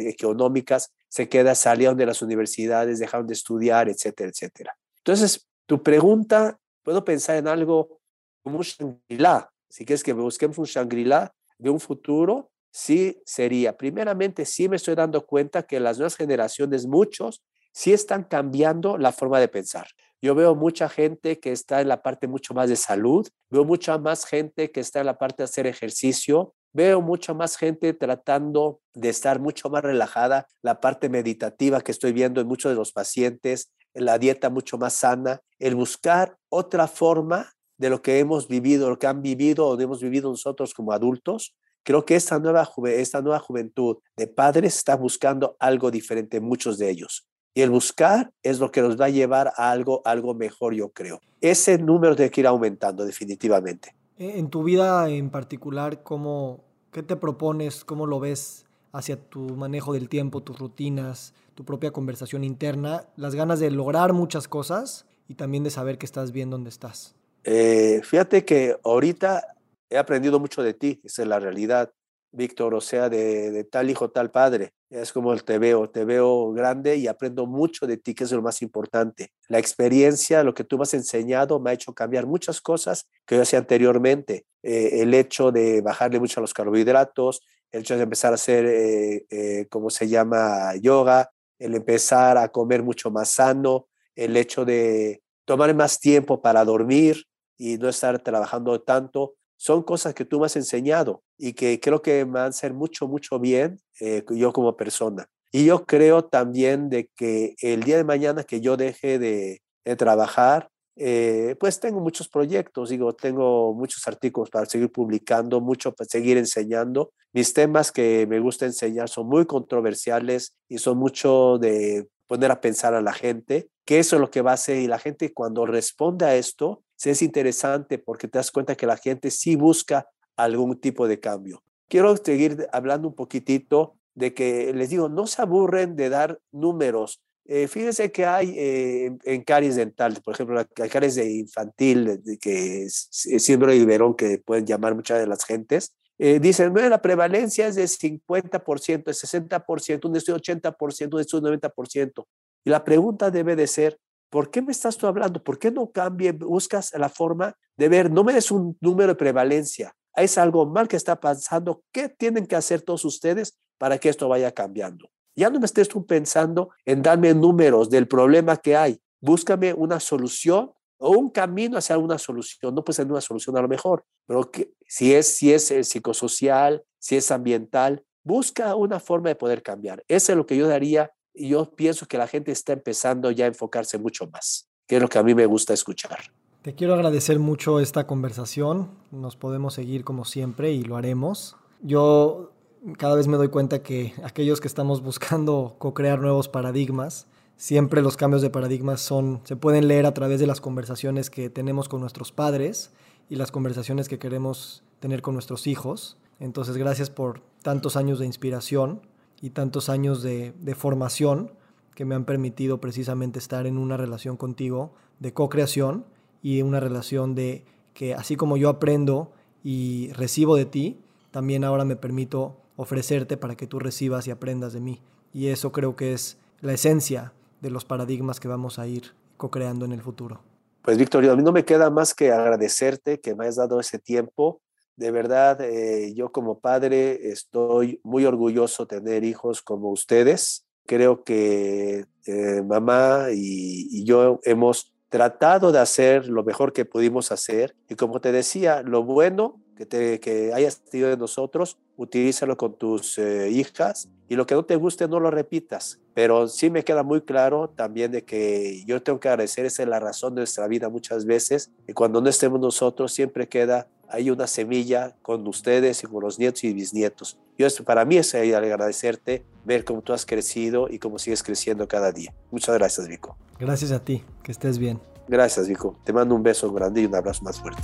económicas, se queda, salieron de las universidades, dejaron de estudiar, etcétera, etcétera. Entonces, tu pregunta, puedo pensar en algo como un Shangri-La. Si quieres que busquemos un Shangri-La de un futuro sí sería, primeramente, sí me estoy dando cuenta que las nuevas generaciones, muchos, sí están cambiando la forma de pensar. Yo veo mucha gente que está en la parte mucho más de salud, veo mucha más gente que está en la parte de hacer ejercicio, veo mucha más gente tratando de estar mucho más relajada, la parte meditativa que estoy viendo en muchos de los pacientes, la dieta mucho más sana, el buscar otra forma de lo que hemos vivido, lo que han vivido o hemos vivido nosotros como adultos, Creo que esta nueva, esta nueva juventud de padres está buscando algo diferente, muchos de ellos. Y el buscar es lo que nos va a llevar a algo, algo mejor, yo creo. Ese número tiene que ir aumentando definitivamente. E, en tu vida en particular, ¿cómo, ¿qué te propones? ¿Cómo lo ves hacia tu manejo del tiempo, tus rutinas, tu propia conversación interna? Las ganas de lograr muchas cosas y también de saber que estás bien donde estás. Eh, fíjate que ahorita he aprendido mucho de ti, esa es la realidad, Víctor, o sea, de, tal hijo, tal padre. Es como te veo, te veo grande y aprendo mucho de ti, que es lo más importante. La experiencia, lo que tú me has enseñado, me ha hecho cambiar muchas cosas que yo hacía anteriormente. Eh, el hecho de bajarle mucho a los carbohidratos, el hecho de empezar a hacer, eh, eh, ¿cómo se llama?, yoga, el empezar a comer mucho más sano, el hecho de tomar más tiempo para dormir y no estar trabajando tanto son cosas que tú me has enseñado y que creo que me a hacer mucho, mucho bien eh, yo como persona. Y yo creo también de que el día de mañana que yo deje de, trabajar, eh, pues tengo muchos proyectos, digo, tengo muchos artículos para seguir publicando, mucho para seguir enseñando. Mis temas que me gusta enseñar son muy controversiales y son mucho de poner a pensar a la gente, que eso es lo que va a hacer y la gente cuando responde a esto, es interesante porque te das cuenta que la gente sí busca algún tipo de cambio. Quiero seguir hablando un poquitito de que les digo, no se aburren de dar números. Eh, fíjense que hay eh, en caries dentales, por ejemplo, la, caries de infantil, de, que es, síndrome de Iberón, que pueden llamar muchas de las gentes, eh, dicen, bueno, la prevalencia es de 50%, de 60%, un estudio 80%, un estudio 90%. Y la pregunta debe de ser, ¿Por qué me estás tú hablando? ¿Por qué no cambies, buscas la forma de ver, no me des un número de prevalencia? Es algo mal que está pasando. ¿Qué tienen que hacer todos ustedes para que esto vaya cambiando? Ya no me estés tú pensando en darme números del problema que hay. Búscame una solución o un camino hacia una solución. No puede ser una solución a lo mejor, pero que, si, es, si es eh, psicosocial, si es ambiental, busca una forma de poder cambiar. Eso es lo que yo daría y yo pienso que la gente está empezando ya a enfocarse mucho más, que es lo que a mí me gusta escuchar. Te quiero agradecer mucho esta conversación. Nos podemos seguir como siempre y lo haremos. Yo cada vez me doy cuenta que aquellos que estamos buscando co-crear nuevos paradigmas, siempre los cambios de paradigmas son, se pueden leer a través de las conversaciones que tenemos con nuestros padres y las conversaciones que queremos tener con nuestros hijos. Entonces, gracias por tantos años de inspiración y tantos años de, formación que me han permitido precisamente estar en una relación contigo de co-creación y una relación de que así como yo aprendo y recibo de ti, también ahora me permito ofrecerte para que tú recibas y aprendas de mí. Y eso creo que es la esencia de los paradigmas que vamos a ir co-creando en el futuro. Pues Víctor, a mí no me queda más que agradecerte que me hayas dado ese tiempo. De verdad, eh, yo como padre estoy muy orgulloso de tener hijos como ustedes. Creo que eh, mamá y, yo hemos tratado de hacer lo mejor que pudimos hacer. Y como te decía, lo bueno que, te, que hayas tenido de nosotros, utilízalo con tus eh, hijas y lo que no te guste no lo repitas. Pero sí me queda muy claro también de que yo tengo que agradecer, esa es la razón de nuestra vida muchas veces, y cuando no estemos nosotros siempre queda hay una semilla con ustedes y con los nietos y bisnietos. Yo esto, para mí es agradecerte, ver cómo tú has crecido y cómo sigues creciendo cada día. Muchas gracias, Vico. Gracias a ti, que estés bien. Gracias, Vico. Te mando un beso grande y un abrazo más fuerte.